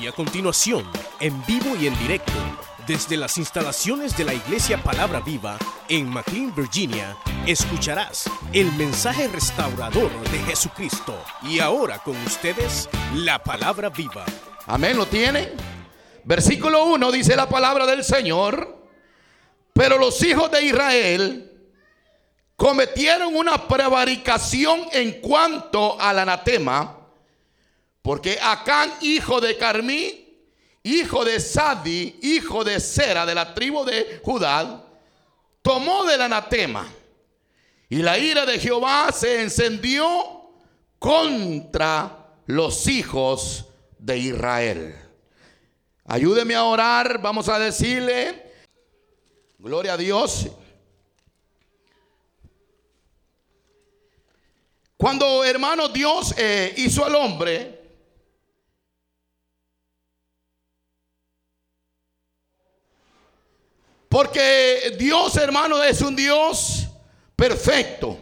Y a continuación, en vivo y en directo, desde las instalaciones de la Iglesia Palabra Viva en McLean, Virginia, escucharás el mensaje restaurador de Jesucristo. Y ahora con ustedes, la Palabra Viva. Amén, ¿lo tiene? Versículo 1 dice la palabra del Señor. Pero los hijos de Israel cometieron una prevaricación en cuanto al anatema, porque Acán, hijo de Carmí, hijo de Sadi, hijo de Sera, de la tribu de Judá, tomó del anatema. Y la ira de Jehová se encendió contra los hijos de Israel. Ayúdeme a orar, vamos a decirle, gloria a Dios. Cuando hermano Dios eh, hizo al hombre, Porque Dios, hermano, es un Dios perfecto.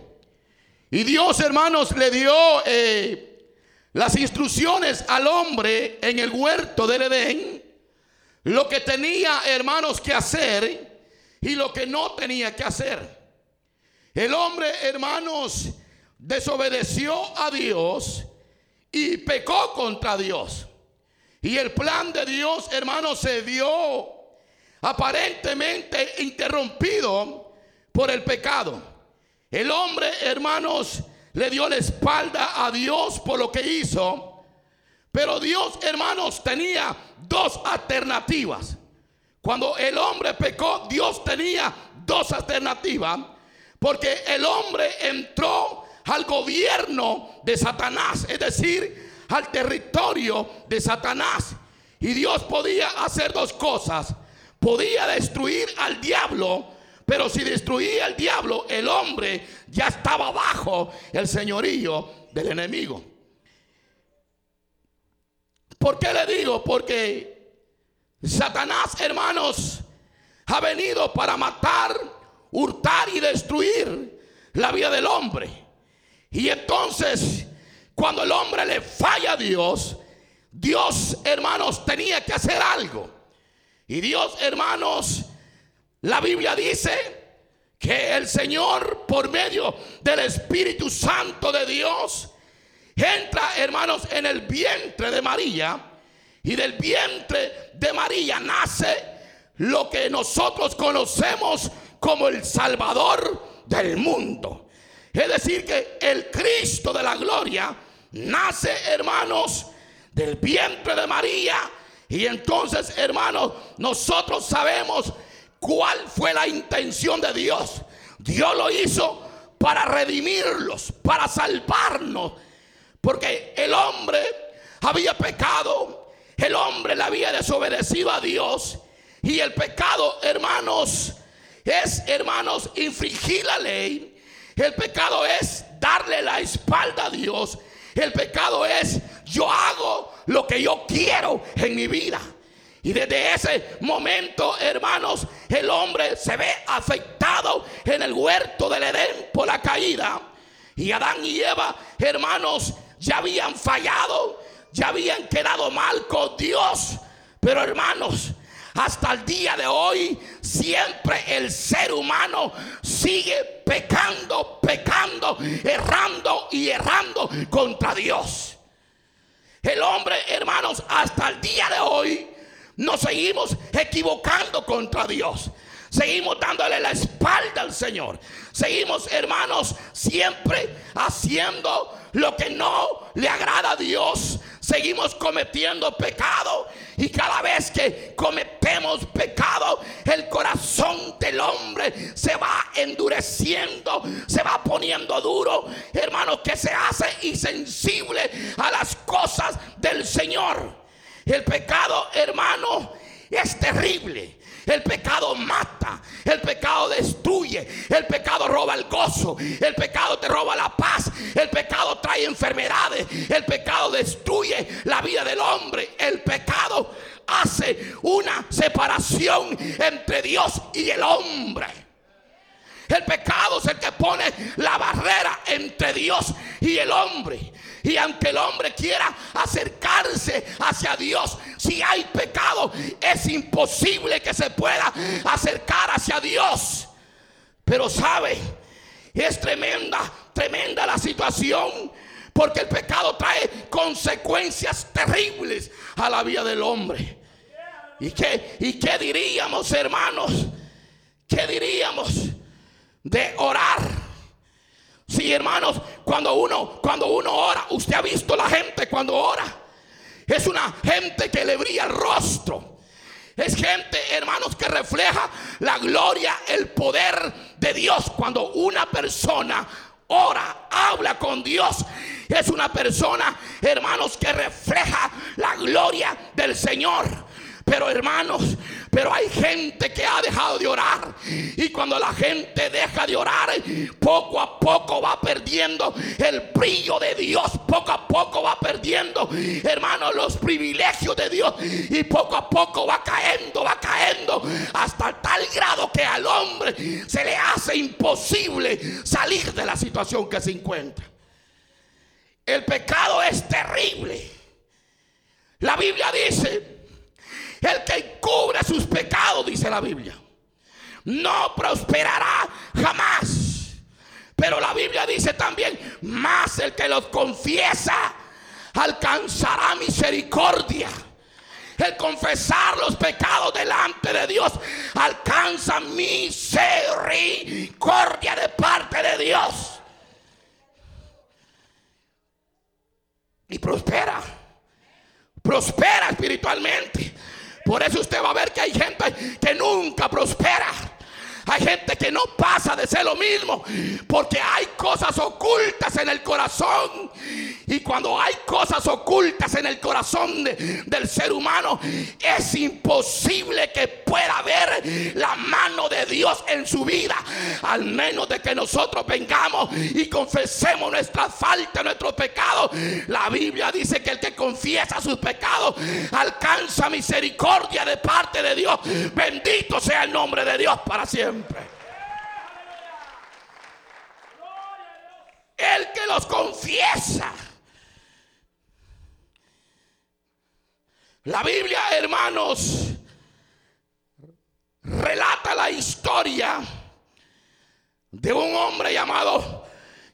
Y Dios, hermanos, le dio eh, las instrucciones al hombre en el huerto del Edén. Lo que tenía, hermanos, que hacer y lo que no tenía que hacer. El hombre, hermanos, desobedeció a Dios y pecó contra Dios. Y el plan de Dios, hermanos, se dio aparentemente interrumpido por el pecado. El hombre, hermanos, le dio la espalda a Dios por lo que hizo. Pero Dios, hermanos, tenía dos alternativas. Cuando el hombre pecó, Dios tenía dos alternativas. Porque el hombre entró al gobierno de Satanás, es decir, al territorio de Satanás. Y Dios podía hacer dos cosas podía destruir al diablo, pero si destruía al diablo, el hombre ya estaba bajo el señorío del enemigo. ¿Por qué le digo? Porque Satanás, hermanos, ha venido para matar, hurtar y destruir la vida del hombre. Y entonces, cuando el hombre le falla a Dios, Dios, hermanos, tenía que hacer algo. Y Dios, hermanos, la Biblia dice que el Señor, por medio del Espíritu Santo de Dios, entra, hermanos, en el vientre de María. Y del vientre de María nace lo que nosotros conocemos como el Salvador del mundo. Es decir, que el Cristo de la gloria nace, hermanos, del vientre de María y entonces, hermanos, nosotros sabemos cuál fue la intención de Dios. Dios lo hizo para redimirlos, para salvarnos. Porque el hombre había pecado, el hombre le había desobedecido a Dios. Y el pecado, hermanos, es, hermanos, infringir la ley. El pecado es darle la espalda a Dios. El pecado es yo hago lo que yo quiero en mi vida. Y desde ese momento, hermanos, el hombre se ve afectado en el huerto del Edén por la caída. Y Adán y Eva, hermanos, ya habían fallado, ya habían quedado mal con Dios. Pero hermanos, hasta el día de hoy, siempre el ser humano sigue pecando, pecando, errando y errando contra Dios. El hombre, hermanos, hasta el día de hoy nos seguimos equivocando contra Dios. Seguimos dándole la espalda al Señor. Seguimos, hermanos, siempre haciendo lo que no le agrada a Dios. Seguimos cometiendo pecado. Y cada vez que cometemos pecado, el corazón del hombre se va endureciendo, se va poniendo duro. Hermanos, que se hace insensible a las cosas del Señor. El pecado, hermano, es terrible. El pecado mata, el pecado destruye, el pecado roba el gozo, el pecado te roba la paz, el pecado trae enfermedades, el pecado destruye la vida del hombre, el pecado hace una separación entre Dios y el hombre. El pecado es el que pone la barrera entre Dios y el hombre. Y aunque el hombre quiera acercarse hacia Dios, Si hay pecado, es imposible que se pueda acercar hacia Dios. Pero sabe, es tremenda, tremenda la situación. Porque el pecado trae consecuencias terribles a la vida del hombre. ¿Y qué, ¿Y qué diríamos, hermanos? ¿Qué diríamos de orar? Sí, hermanos, cuando uno, cuando uno ora, usted ha visto la gente cuando ora. Es una gente que le brilla el rostro. Es gente, hermanos, que refleja la gloria, el poder de Dios. Cuando una persona ora, habla con Dios, es una persona, hermanos, que refleja la gloria del Señor. Pero hermanos, pero hay gente que ha dejado de orar. Y cuando la gente deja de orar, poco a poco va perdiendo el brillo de Dios. Poco a poco va perdiendo, hermanos, los privilegios de Dios. Y poco a poco va cayendo, va cayendo. Hasta tal grado que al hombre se le hace imposible salir de la situación que se encuentra. El pecado es terrible. La Biblia dice el que cubre sus pecados, dice la Biblia, no prosperará jamás. Pero la Biblia dice también, más el que los confiesa alcanzará misericordia. El confesar los pecados delante de Dios alcanza misericordia de parte de Dios. Y prospera. Prospera espiritualmente. Por eso usted va a ver que hay gente que nunca prospera. Hay gente que no pasa de ser lo mismo porque hay cosas ocultas en el corazón. Y cuando hay cosas ocultas en el corazón del ser humano, es imposible que pueda ver la mano de Dios en su vida. Al menos de que nosotros vengamos y confesemos nuestra falta, nuestro pecado. La Biblia dice que el que confiesa sus pecados alcanza misericordia de parte de Dios. Bendito sea el nombre de Dios para siempre. El que los confiesa. La Biblia, hermanos, relata la historia de un hombre llamado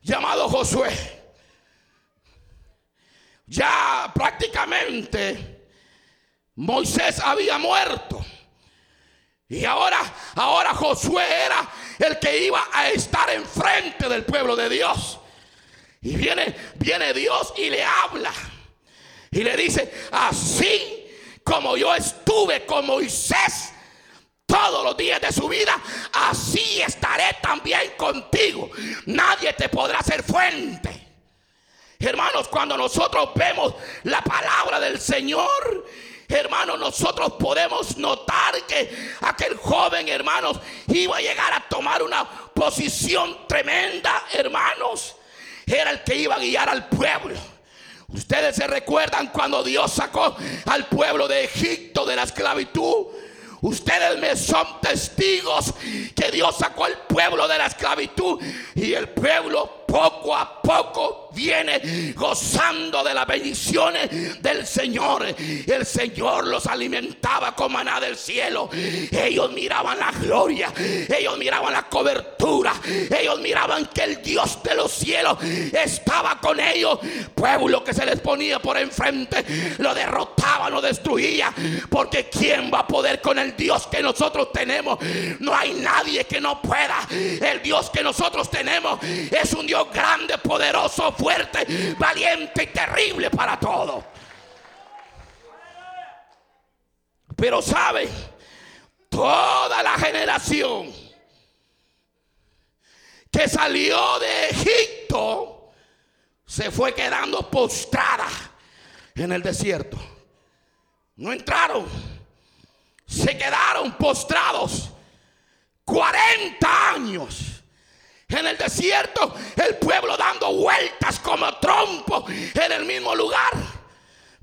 llamado Josué. Ya prácticamente Moisés había muerto. Y ahora, ahora Josué era el que iba a estar enfrente del pueblo de Dios. Y viene, viene Dios y le habla. Y le dice, así como yo estuve con Moisés todos los días de su vida, así estaré también contigo. Nadie te podrá hacer fuente. Hermanos, cuando nosotros vemos la palabra del Señor, hermanos, nosotros podemos notar que aquel joven, hermanos, iba a llegar a tomar una posición tremenda, hermanos. Era el que iba a guiar al pueblo. Ustedes se recuerdan cuando Dios sacó al pueblo de Egipto de la esclavitud. Ustedes me son testigos que Dios sacó al pueblo de la esclavitud y el pueblo poco a poco viene gozando de las bendiciones del Señor. El Señor los alimentaba con maná del cielo. Ellos miraban la gloria, ellos miraban la cobertura, ellos miraban que el Dios de los cielos estaba con ellos. Pueblo que se les ponía por enfrente, lo derrotaba, lo destruía. Porque ¿quién va a poder con el Dios que nosotros tenemos? No hay nadie que no pueda. El Dios que nosotros tenemos es un Dios grande, poderoso, fuerte, valiente y terrible para todo. Pero sabe, toda la generación que salió de Egipto se fue quedando postrada en el desierto. No entraron, se quedaron postrados 40 años en el desierto, el pueblo dando vueltas como trompo en el mismo lugar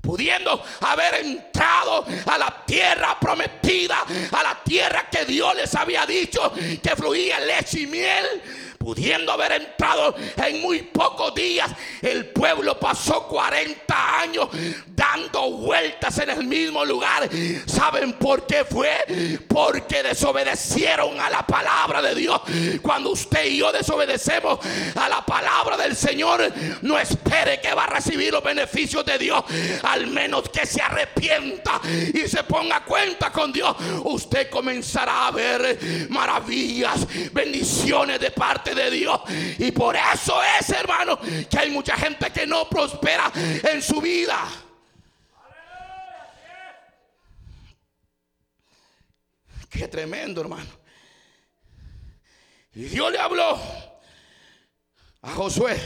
pudiendo haber entrado a la tierra prometida, a la tierra que Dios les había dicho que fluía leche y miel. Pudiendo haber entrado en muy pocos días, el pueblo pasó 40 años dando vueltas en el mismo lugar. ¿Saben por qué fue? Porque desobedecieron a la palabra de Dios. Cuando usted y yo desobedecemos a la palabra del Señor, no espere que va a recibir los beneficios de Dios, al menos que se arrepienta y se ponga cuenta con Dios. Usted comenzará a ver maravillas, bendiciones de parte de Dios. Y por eso es, hermano, que hay mucha gente que no prospera en su vida. Qué tremendo, hermano. Y Dios le habló a Josué.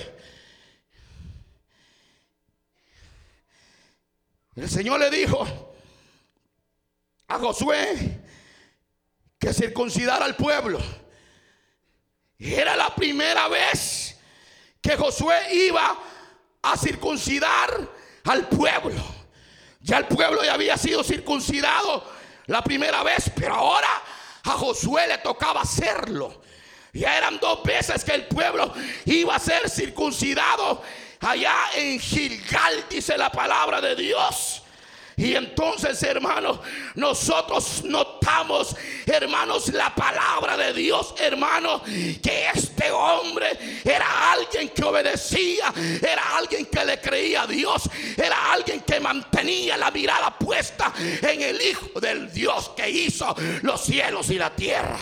El Señor le dijo a Josué que circuncidara al pueblo. Era la primera vez que Josué iba a circuncidar al pueblo. Ya el pueblo ya había sido circuncidado la primera vez, pero ahora a Josué le tocaba hacerlo. Ya eran dos veces que el pueblo iba a ser circuncidado allá en Gilgal, dice la palabra de Dios. Y entonces, hermanos, nosotros notamos, hermanos, la palabra de Dios, hermanos, que este hombre era alguien que obedecía, era alguien que le creía a Dios, era alguien que mantenía la mirada puesta en el Hijo del Dios que hizo los cielos y la tierra.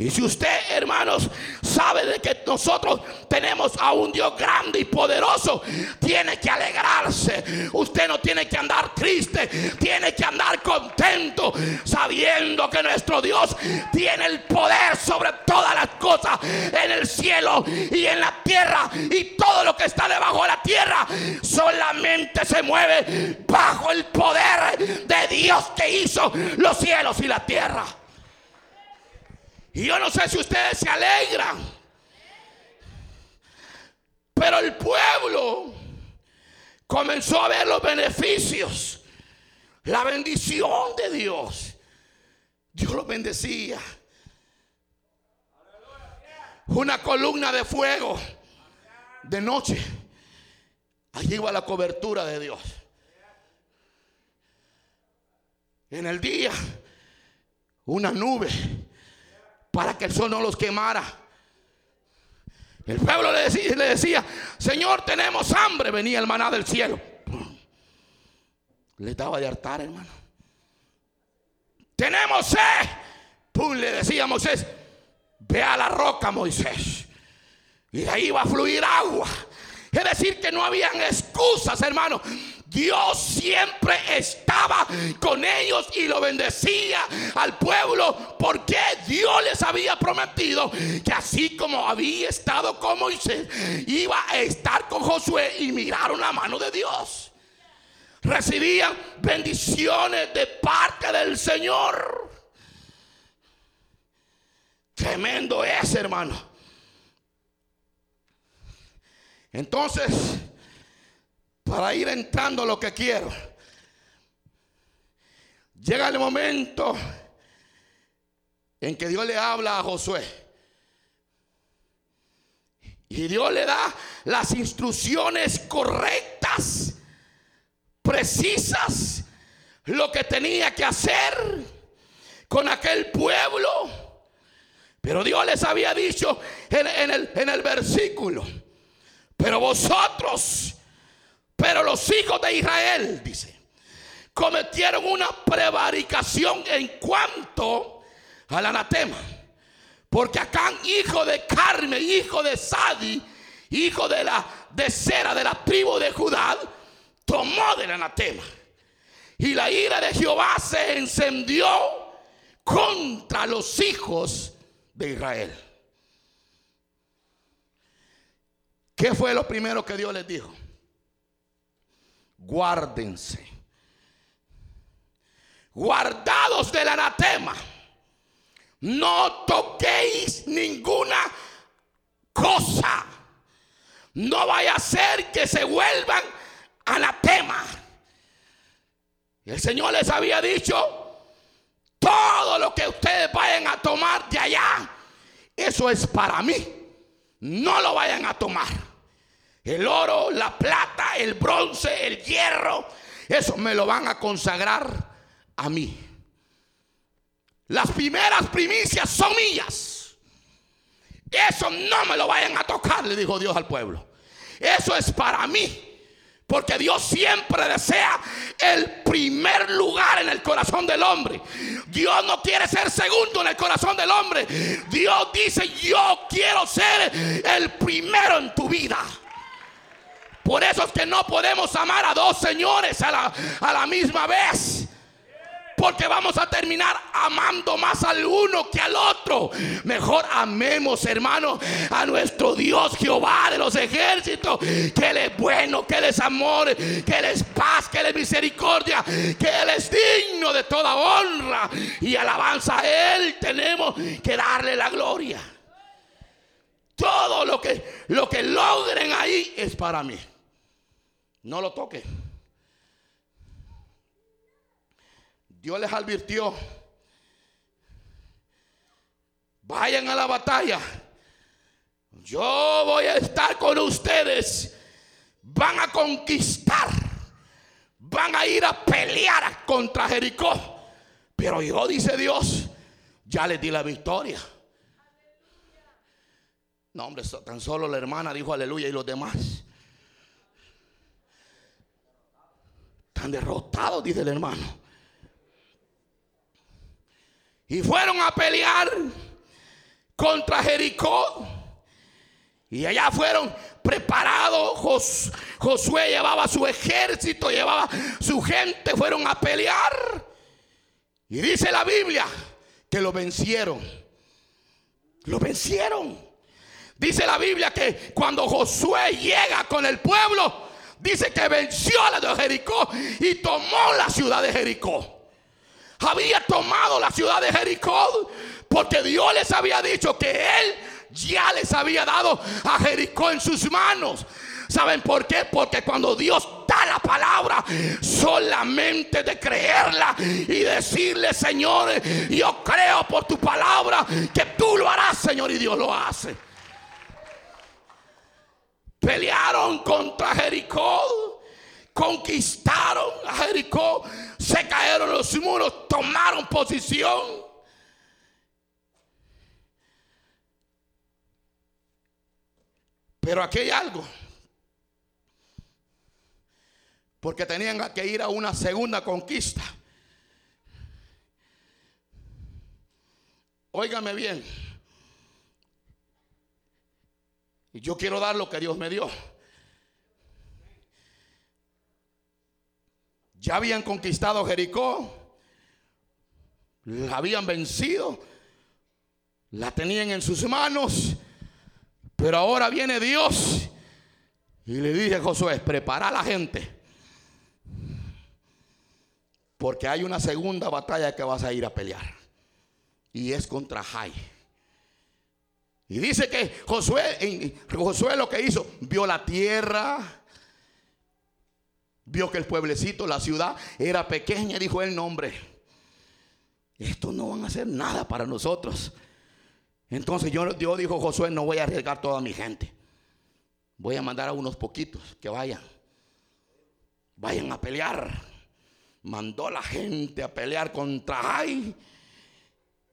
Y si usted, hermanos, sabe de que nosotros tenemos a un Dios grande y poderoso, tiene que alegrarse. Usted no tiene que andar triste, tiene que andar contento, sabiendo que nuestro Dios tiene el poder sobre todas las cosas en el cielo y en la tierra. Y todo lo que está debajo de la tierra solamente se mueve bajo el poder de Dios que hizo los cielos y la tierra. Y yo no sé si ustedes se alegran. Pero el pueblo comenzó a ver los beneficios, la bendición de Dios. Dios los bendecía. Una columna de fuego de noche. Allí va la cobertura de Dios. En el día, una nube para que el sol no los quemara. El pueblo le decía, Señor, tenemos hambre. Venía el maná del cielo. Le daba de hartar, hermano. Tenemos sed. Pum, le decía a Moisés, ve a la roca, Moisés. Y de ahí va a fluir agua. Es decir, que no habían excusas, hermano. Dios siempre estaba con ellos y lo bendecía al pueblo porque Dios les había prometido que así como había estado con Moisés, iba a estar con Josué y miraron la mano de Dios. Recibían bendiciones de parte del Señor. Tremendo es, hermano. Entonces, para ir entrando lo que quiero. Llega el momento en que Dios le habla a Josué. Y Dios le da las instrucciones correctas, precisas, lo que tenía que hacer con aquel pueblo. Pero Dios les había dicho en, el, en el versículo, pero vosotros pero los hijos de Israel, dice, cometieron una prevaricación en cuanto al anatema. Porque Acán, hijo de Carme, hijo de Sadi, hijo de la de Sera, de la tribu de Judá, tomó del anatema. Y la ira de Jehová se encendió contra los hijos de Israel. ¿Qué fue lo primero que Dios les dijo? Guárdense. Guardados del anatema. No toquéis ninguna cosa. No vaya a ser que se vuelvan anatema. El Señor les había dicho, todo lo que ustedes vayan a tomar de allá, eso es para mí. no lo vayan a tomar. El oro, la plata, el bronce, el hierro, eso me lo van a consagrar a mí. Las primeras primicias son mías. Eso no me lo vayan a tocar, le dijo Dios al pueblo. Eso es para mí. Porque Dios siempre desea el primer lugar en el corazón del hombre. Dios no quiere ser segundo en el corazón del hombre. Dios dice, yo quiero ser el primero en tu vida. Por eso es que no podemos amar a dos señores a la, a la misma vez. Porque vamos a terminar amando más al uno que al otro. Mejor amemos, hermano, a nuestro Dios Jehová de los ejércitos. Que Él es bueno, que Él es amor, que Él es paz, que Él es misericordia, que Él es digno de toda honra y alabanza Él. Tenemos que darle la gloria. Todo lo que, lo que logren ahí es para mí. No lo toque. Dios les advirtió, vayan a la batalla. Yo voy a estar con ustedes. Van a conquistar. Van a ir a pelear contra Jericó. Pero yo, dice Dios, ya les di la victoria. No, hombre, tan solo la hermana dijo aleluya y los demás. Están derrotados, dice el hermano. Y fueron a pelear contra Jericó. Y allá fueron preparados. Josué llevaba su ejército, llevaba su gente, fueron a pelear. Y dice la Biblia que lo vencieron. Lo vencieron. Dice la Biblia que cuando Josué llega con el pueblo, dice que venció a la de Jericó y tomó la ciudad de Jericó había tomado la ciudad de Jericó porque Dios les había dicho que Él ya les había dado a Jericó en sus manos. ¿Saben por qué? Porque cuando Dios da la palabra, solamente de creerla y decirle, Señor, yo creo por tu palabra que tú lo harás, Señor, y Dios lo hace. Pelearon contra Jericó conquistaron a Jericó, se cayeron los muros, tomaron posición. Pero aquí hay algo. Porque tenían que ir a una segunda conquista. Óigame bien. Y yo quiero dar lo que Dios me dio. Ya habían conquistado Jericó, la habían vencido, la tenían en sus manos, pero ahora viene Dios. Y le dice a Josué, prepara a la gente, porque hay una segunda batalla que vas a ir a pelear, y es contra Jai. Y dice que Josué, Josué lo que hizo, vio la tierra, Vio que el pueblecito, la ciudad, era pequeña. Dijo el nombre. Esto no van a hacer nada para nosotros. Entonces yo, Dios dijo, Josué, no voy a arriesgar toda mi gente. Voy a mandar a unos poquitos que vayan. Vayan a pelear. Mandó la gente a pelear contra Ay.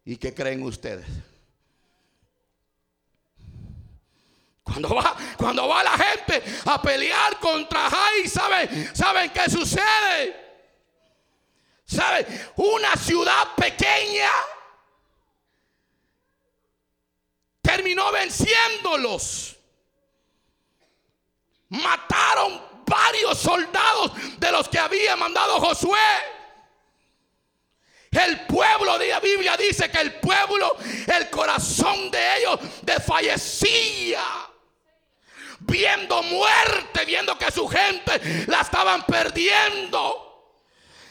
¿Y qué creen ustedes? Cuando va, cuando va la gente a pelear contra Jai, ¿saben, ¿saben qué sucede? ¿Saben? Una ciudad pequeña terminó venciéndolos. Mataron varios soldados de los que había mandado Josué. El pueblo de la Biblia dice que el pueblo, el corazón de ellos desfallecía viendo muerte, viendo que su gente la estaban perdiendo.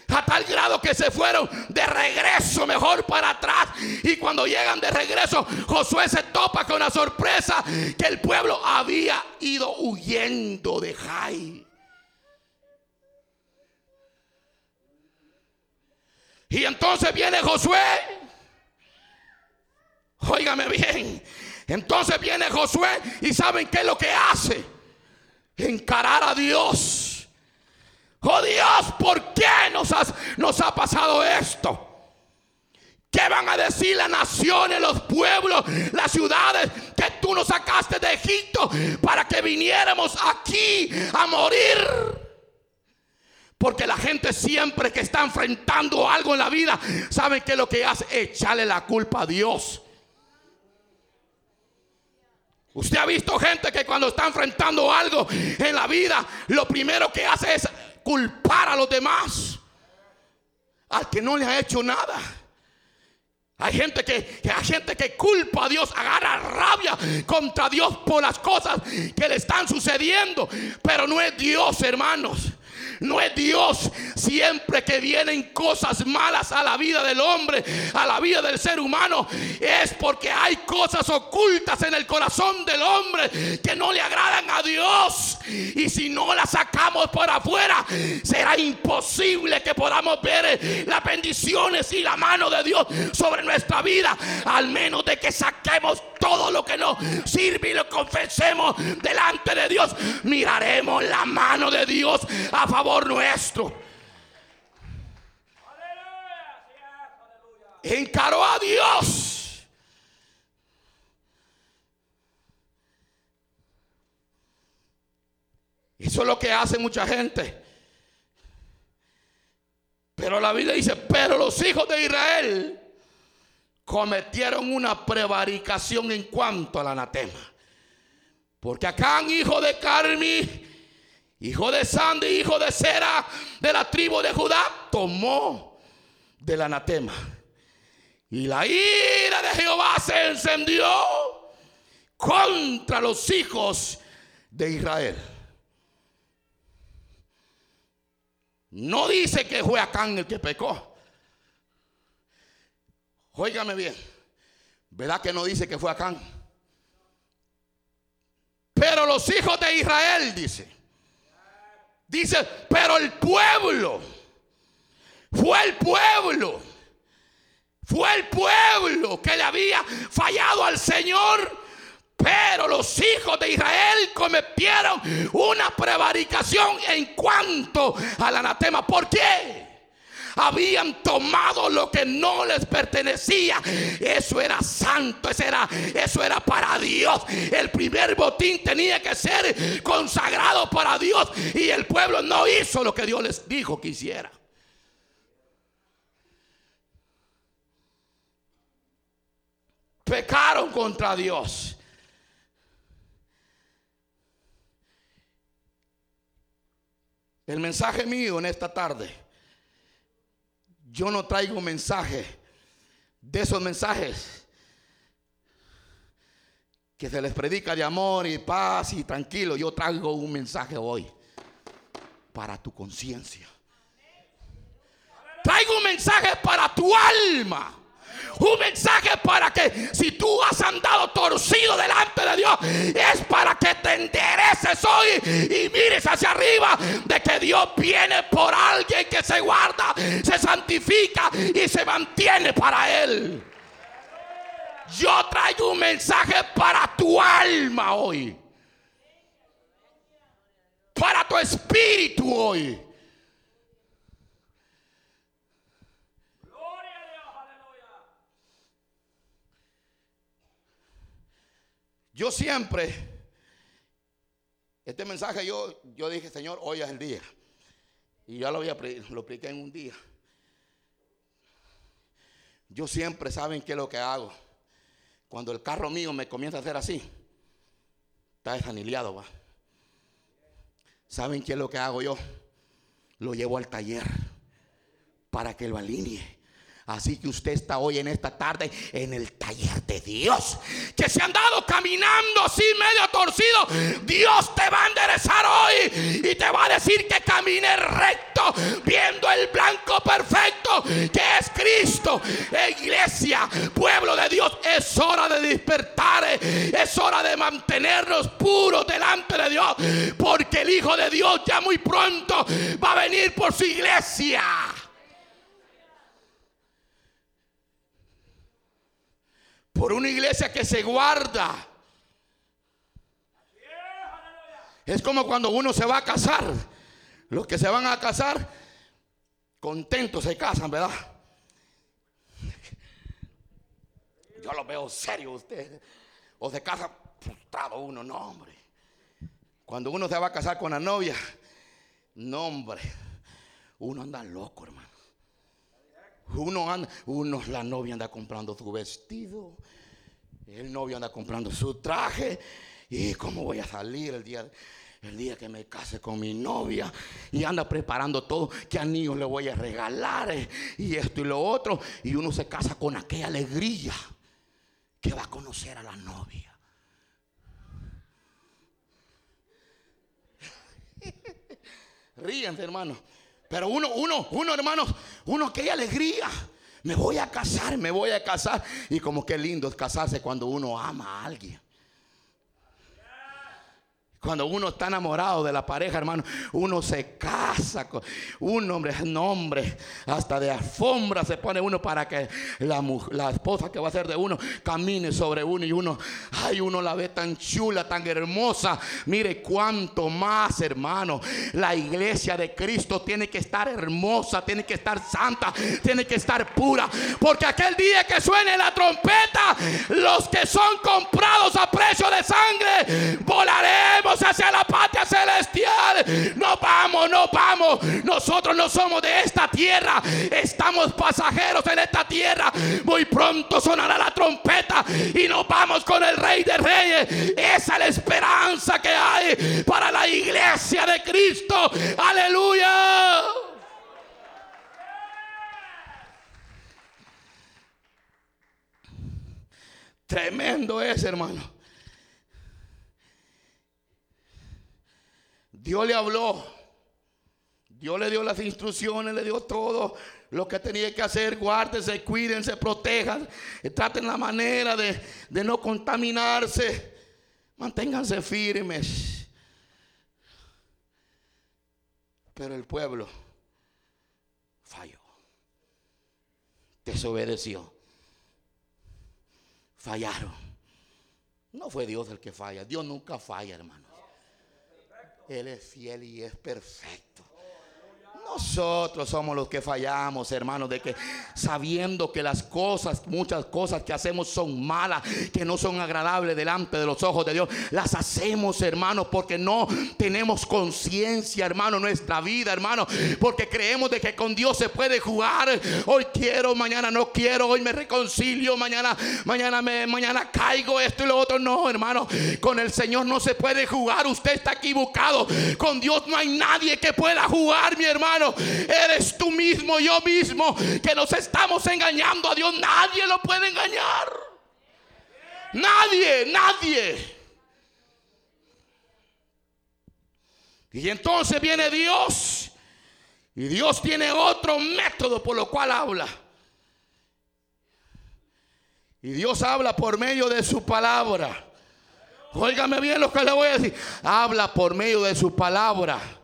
A tal grado que se fueron de regreso mejor para atrás. Y cuando llegan de regreso, Josué se topa con la sorpresa que el pueblo había ido huyendo de Jai. Y entonces viene Josué. Óigame bien. Entonces viene Josué y saben qué es lo que hace. Encarar a Dios. Oh Dios, ¿por qué nos, nos ha pasado esto? ¿Qué van a decir las naciones, los pueblos, las ciudades que tú nos sacaste de Egipto para que viniéramos aquí a morir? Porque la gente siempre que está enfrentando algo en la vida, sabe que lo que hace echarle la culpa a Dios. Usted ha visto gente que cuando está enfrentando algo en la vida, lo primero que hace es culpar a los demás. Al que no le ha hecho nada. Hay gente que, hay gente que culpa a Dios, agarra rabia contra Dios por las cosas que le están sucediendo. Pero no es Dios, hermanos. No es Dios. Siempre que vienen cosas malas a la vida del hombre, a la vida del ser humano, es porque hay cosas ocultas en el corazón del hombre que no le agradan a Dios. Y si no las sacamos por afuera, será imposible que podamos ver las bendiciones y la mano de Dios sobre nuestra vida, al menos de que saquemos todo lo que nos sirve y lo confesemos delante de Dios. Miraremos la mano de Dios a favor nuestro. Encaró a Dios. Eso es lo que hace mucha gente. Pero la Biblia dice, pero los hijos de Israel cometieron una prevaricación en cuanto al anatema. Porque acá, hijo de Carmi, hijo de Sandy, hijo de Sera, de la tribu de Judá, tomó del anatema. Y la ira de Jehová se encendió contra los hijos de Israel. No dice que fue Acán el que pecó. Óigame bien. ¿Verdad que no dice que fue Acán? Pero los hijos de Israel, dice, Dice, pero el pueblo, fue el pueblo, fue el pueblo que le había fallado al Señor. Pero los hijos de Israel cometieron una prevaricación en cuanto al anatema. ¿Por qué? Habían tomado lo que no les pertenecía. Eso era santo, eso era, eso era para Dios. El primer botín tenía que ser consagrado para Dios y el pueblo no hizo lo que Dios les dijo que hiciera. Pecaron contra Dios. El mensaje mío en esta tarde yo no traigo mensaje de esos mensajes que se les predica de amor y paz y tranquilo. Yo traigo un mensaje hoy para tu conciencia. Traigo un mensaje para tu alma. Un mensaje para que si tú has andado torcido delante de Dios, es para que te endereces hoy y mires hacia arriba de que Dios viene por alguien que se guarda, se santifica y se mantiene para Él. Yo traigo un mensaje para tu alma hoy. Para tu espíritu hoy. Yo siempre, este mensaje yo, yo dije, Señor, hoy es el día. Y ya lo, voy a, lo expliqué en un día. Yo siempre saben qué es lo que hago. Cuando el carro mío me comienza a hacer así, está desaniliado, va. ¿Saben qué es lo que hago yo? Lo llevo al taller para que lo alinee. Así que usted está hoy en esta tarde en el taller de Dios. Que se han dado caminando así medio torcido. Dios te va a enderezar hoy y te va a decir que camine recto, viendo el blanco perfecto que es Cristo. Iglesia, pueblo de Dios, es hora de despertar. Es hora de mantenernos puros delante de Dios. Porque el Hijo de Dios ya muy pronto va a venir por su iglesia. Por una iglesia que se guarda. Es como cuando uno se va a casar. Los que se van a casar, contentos se casan, ¿verdad? Yo lo veo serio usted. O se casa frustrado uno, no, hombre. Cuando uno se va a casar con la novia, no, hombre. Uno anda loco, hermano. Uno anda, uno, la novia anda comprando su vestido. El novio anda comprando su traje. ¿Y cómo voy a salir el día, el día que me case con mi novia? Y anda preparando todo. ¿Qué anillos le voy a regalar? Y esto y lo otro. Y uno se casa con aquella alegría que va a conocer a la novia. Ríense, hermano. Pero uno, uno, uno, hermanos, uno, qué alegría. Me voy a casar, me voy a casar. Y como qué lindo es casarse cuando uno ama a alguien. Cuando uno está enamorado de la pareja, hermano, uno se casa un hombre, nombre, hasta de alfombra se pone uno para que la, la, esposa que va a ser de uno camine sobre uno y uno, ay, uno la ve tan chula, tan hermosa. Mire cuánto más, hermano, la iglesia de Cristo tiene que estar hermosa, tiene que estar santa, tiene que estar pura, porque aquel día que suene la trompeta, los que son comprados a precio de sangre, volaremos hacia la patria celestial. No vamos, no vamos. Nosotros no somos de esta tierra. Estamos pasajeros en esta tierra. Muy pronto sonará la trompeta y nos vamos con el Rey de Reyes. Esa es la esperanza que hay para la iglesia de Cristo. Aleluya. Tremendo es, hermano. Dios le habló. Dios le dio las instrucciones, le dio todo lo que tenía que hacer. Guárdense, cuídense, protejan. Traten la manera de, de no contaminarse. Manténganse firmes. Pero el pueblo falló. Desobedeció. Fallaron. No fue Dios el que falla. Dios nunca falla, hermano. Él es fiel y es perfecto. Nosotros somos los que fallamos, hermanos, de que sabiendo que las cosas, muchas cosas que hacemos son malas, que no son agradables delante de los ojos de Dios, las hacemos, hermanos, porque no tenemos conciencia, hermano, nuestra vida, hermano, porque creemos de que con Dios se puede jugar. Hoy quiero, mañana no quiero, hoy me reconcilio, mañana, mañana me, mañana caigo esto y lo otro. No, hermano, con el Señor no se puede jugar. Usted está equivocado. Con Dios no hay nadie que pueda jugar, mi hermano. Eres tú mismo, yo mismo, que nos estamos engañando a Dios. Nadie lo puede engañar. Nadie, nadie. Y entonces viene Dios. Y Dios tiene otro método por lo cual habla. Y Dios habla por medio de su palabra. Óigame bien lo que le voy a decir. Habla por medio de su palabra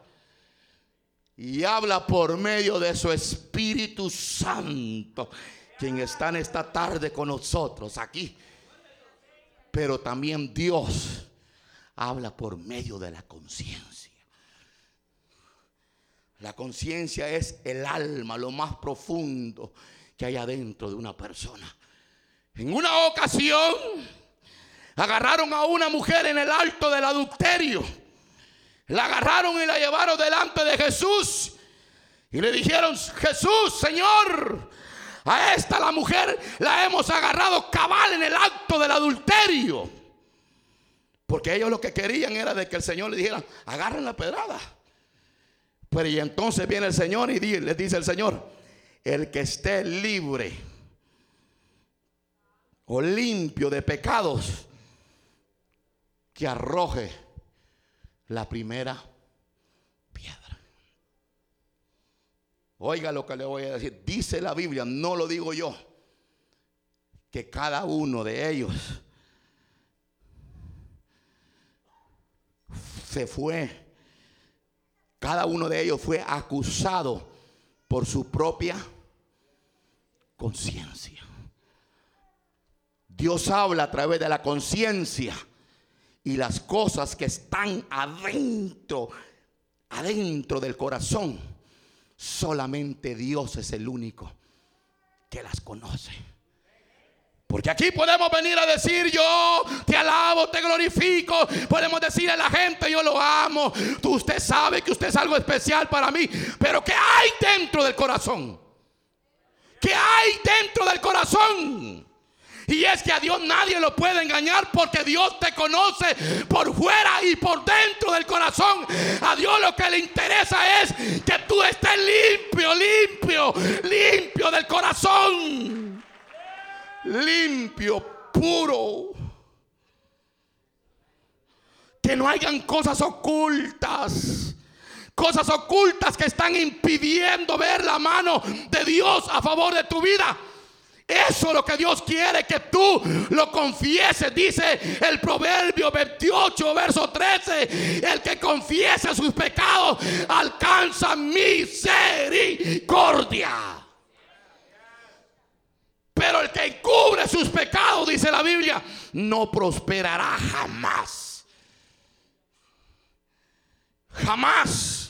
y habla por medio de su Espíritu Santo, quien está en esta tarde con nosotros aquí. Pero también Dios habla por medio de la conciencia. La conciencia es el alma, lo más profundo que hay adentro de una persona. En una ocasión agarraron a una mujer en el alto del adulterio la agarraron y la llevaron delante de Jesús. Y le dijeron, Jesús, Señor, a esta la mujer la hemos agarrado cabal en el acto del adulterio. Porque ellos lo que querían era de que el Señor le dijera, agarren la pedrada. Pero y entonces viene el Señor y les dice el Señor, el que esté libre o limpio de pecados, que arroje la primera piedra. Oiga lo que le voy a decir. Dice la Biblia, no lo digo yo, que cada uno de ellos se fue. Cada uno de ellos fue acusado por su propia conciencia. Dios habla a través de la conciencia y las cosas que están adentro, adentro del corazón. Solamente Dios es el único que las conoce. Porque aquí podemos venir a decir yo te alabo, te glorifico. Podemos decirle a la gente yo lo amo. Tú, usted sabe que usted es algo especial para mí. Pero ¿qué hay dentro del corazón? ¿Qué hay dentro del corazón? Y es que a Dios nadie lo puede engañar porque Dios te conoce por fuera y por dentro del corazón. A Dios lo que le interesa es que tú estés limpio, limpio, limpio del corazón. Limpio, puro. Que no hayan cosas ocultas. Cosas ocultas que están impidiendo ver la mano de Dios a favor de tu vida. Eso es lo que Dios quiere que tú lo confieses. Dice el Proverbio 28, verso 13. El que confiesa sus pecados alcanza misericordia. Pero el que encubre sus pecados, dice la Biblia, no prosperará jamás. Jamás.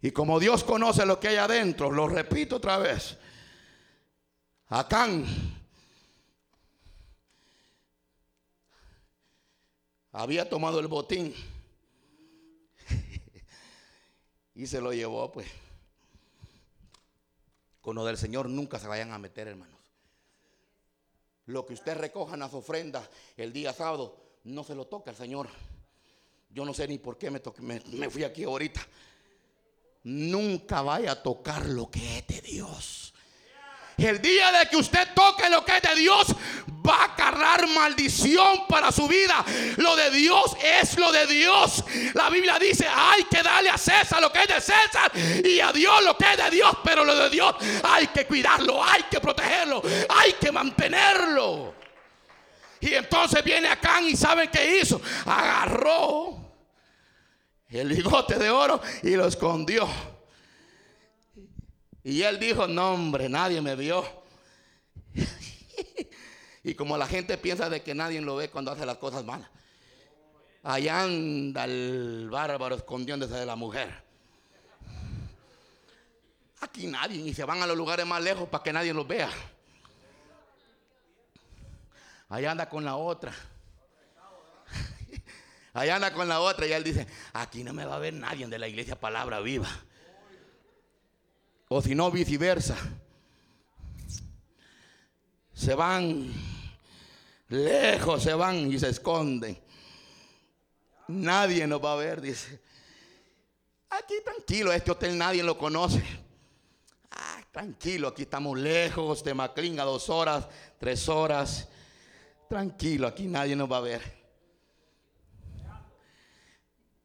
Y como Dios conoce lo que hay adentro, lo repito otra vez. Acán había tomado el botín y se lo llevó, pues. Con lo del Señor nunca se vayan a meter, hermanos. Lo que usted recoja en las ofrendas el día sábado, no se lo toca al Señor. Yo no sé ni por qué me, me fui aquí ahorita. Nunca vaya a tocar lo que es de Dios. El día de que usted toque lo que es de Dios, va a cargar maldición para su vida. Lo de Dios es lo de Dios. La Biblia dice, hay que darle a César lo que es de César y a Dios lo que es de Dios. Pero lo de Dios hay que cuidarlo, hay que protegerlo, hay que mantenerlo. Y entonces viene acá y ¿saben qué hizo? Agarró el bigote de oro y lo escondió. Y él dijo, no hombre, nadie me vio. y como la gente piensa de que nadie lo ve cuando hace las cosas malas. Allá anda el bárbaro escondiéndose de la mujer. Aquí nadie, y se van a los lugares más lejos para que nadie los vea. Allá anda con la otra. Allá anda con la otra y él dice, aquí no me va a ver nadie de la iglesia Palabra Viva. O si no, viceversa. Se van lejos, se van y se esconden. Nadie nos va a ver, dice. Aquí tranquilo, este hotel nadie lo conoce. Ah, tranquilo, aquí estamos lejos de Maclinga, dos horas, tres horas. Tranquilo, aquí nadie nos va a ver.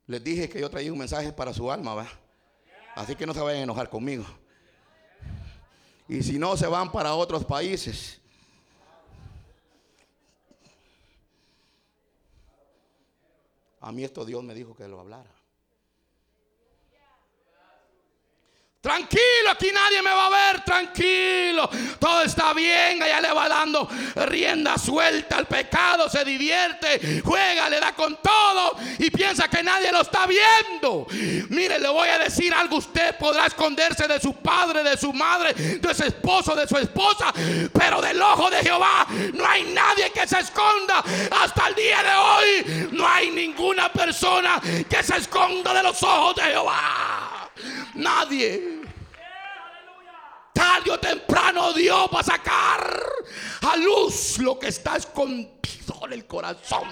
Les dije que yo traía un mensaje para su alma, ¿va? Así que no se vayan a enojar conmigo. Y si no, se van para otros países. A mí esto Dios me dijo que lo hablara. Tranquilo, aquí nadie me va a ver, tranquilo. Todo está bien, allá le va dando rienda suelta al pecado, se divierte, juega, le da con todo y piensa que nadie lo está viendo. Mire, le voy a decir algo, usted podrá esconderse de su padre, de su madre, de su esposo, de su esposa, pero del ojo de Jehová no hay nadie que se esconda. Hasta el día de hoy no hay ninguna persona que se esconda de los ojos de Jehová. Nadie. Tarde o temprano Dios va a sacar a luz lo que está escondido en el corazón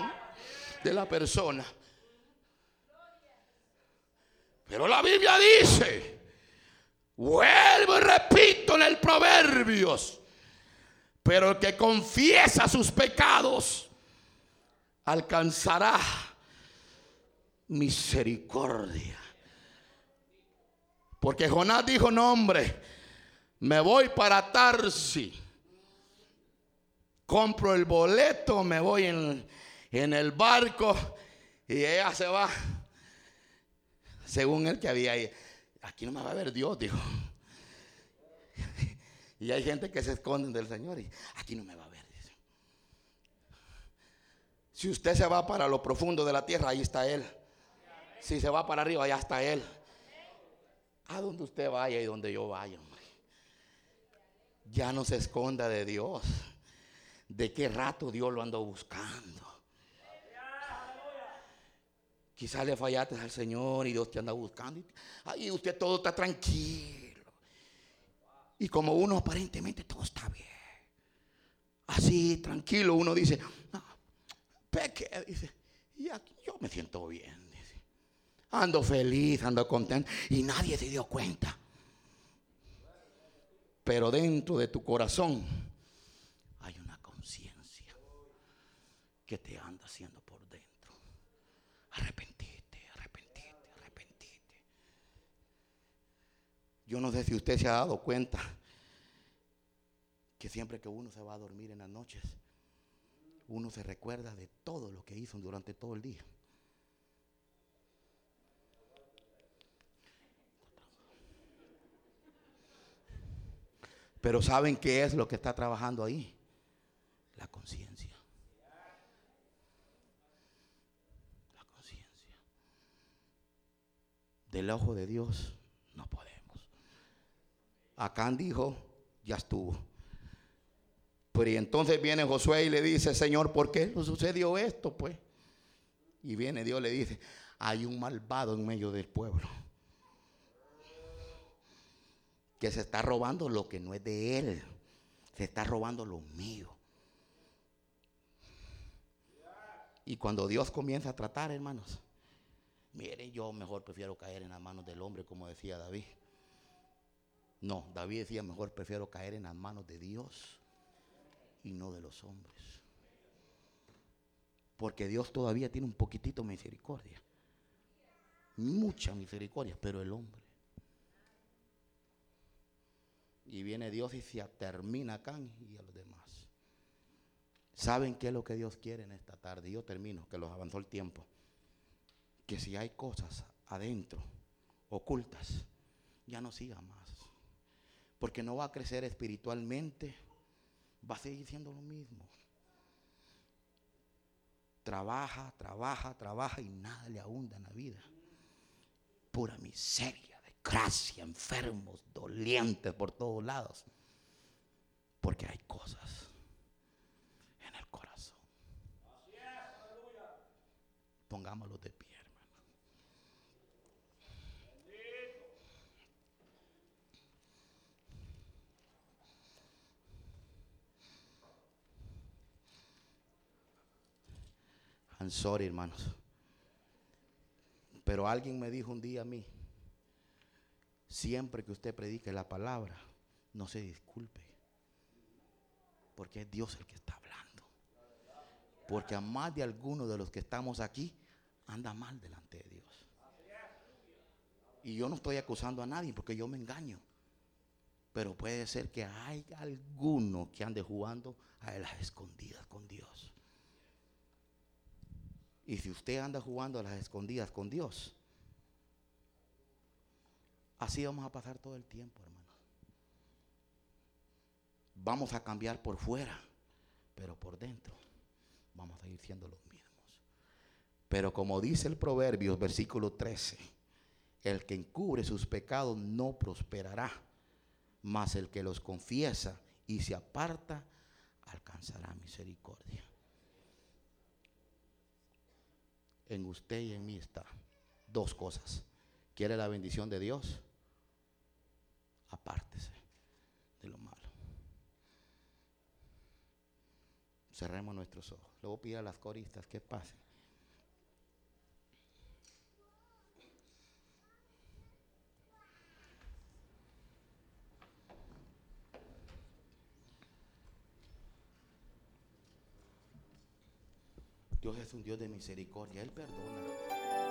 de la persona. Pero la Biblia dice, vuelvo y repito en el Proverbios, pero el que confiesa sus pecados alcanzará misericordia. Porque Jonás dijo, no hombre, me voy para Tarsi. Compro el boleto, me voy en, el barco y ella se va. Según él que había ahí. Aquí no me va a ver Dios, dijo. Y hay gente que se esconde del Señor y aquí no me va a ver. Si usted se va para lo profundo de la tierra, ahí está Él. Si se va para arriba, allá está Él. Donde usted vaya y donde yo vaya. Ya no se esconda de Dios. ¿De qué rato Dios lo andó buscando? Quizás le fallaste al Señor y Dios te anda buscando. Y usted todo está tranquilo. Y como uno aparentemente todo está bien. Así, tranquilo, uno dice, peque, dice, yo me siento bien. Ando feliz, ando contento. Y nadie se dio cuenta. Pero dentro de tu corazón hay una conciencia que te anda haciendo por dentro. Arrepentite, arrepentite, arrepentite. Yo no sé si usted se ha dado cuenta que siempre que uno se va a dormir en las noches, uno se recuerda de todo lo que hizo durante todo el día. Pero ¿saben qué es lo que está trabajando ahí? La conciencia. La conciencia. Del ojo de Dios no podemos. Acán dijo, ya estuvo. Pero y entonces viene Josué y le dice, Señor, ¿por qué no sucedió esto? Pues. Y viene Dios le dice, hay un malvado en medio del pueblo que se está robando lo que no es de él. Se está robando lo mío. Y cuando Dios comienza a tratar, hermanos, mire, yo mejor prefiero caer en las manos del hombre, como decía David. No, David decía, mejor prefiero caer en las manos de Dios y no de los hombres. Porque Dios todavía tiene un poquitito misericordia. Mucha misericordia, pero el hombre. Y viene Dios y se termina acá y a los demás. ¿Saben qué es lo que Dios quiere en esta tarde? Yo termino, que los avanzó el tiempo. Que si hay cosas adentro, ocultas, ya no siga más. Porque no va a crecer espiritualmente, va a seguir siendo lo mismo. Trabaja, trabaja, trabaja y nada le abunda en la vida. Pura miseria gracia, enfermos, dolientes por todos lados. Porque hay cosas en el corazón. Pongámoslo de pie, hermano. I'm sorry, hermanos. Pero alguien me dijo un día a mí, Siempre que usted predique la palabra, no se disculpe. Porque es Dios el que está hablando. Porque a más de algunos de los que estamos aquí anda mal delante de Dios. Y yo no estoy acusando a nadie porque yo me engaño. Pero puede ser que hay alguno que ande jugando a las escondidas con Dios. Y si usted anda jugando a las escondidas con Dios, Así vamos a pasar todo el tiempo, hermano. Vamos a cambiar por fuera, pero por dentro vamos a ir siendo los mismos. Pero como dice el Proverbios, versículo 13, el que encubre sus pecados no prosperará, mas el que los confiesa y se aparta alcanzará misericordia. En usted y en mí está dos cosas. ¿Quiere la bendición de Dios? Apártese de lo malo. Cerremos nuestros ojos. Luego pida a las coristas que pasen. Dios es un Dios de misericordia, Él perdona.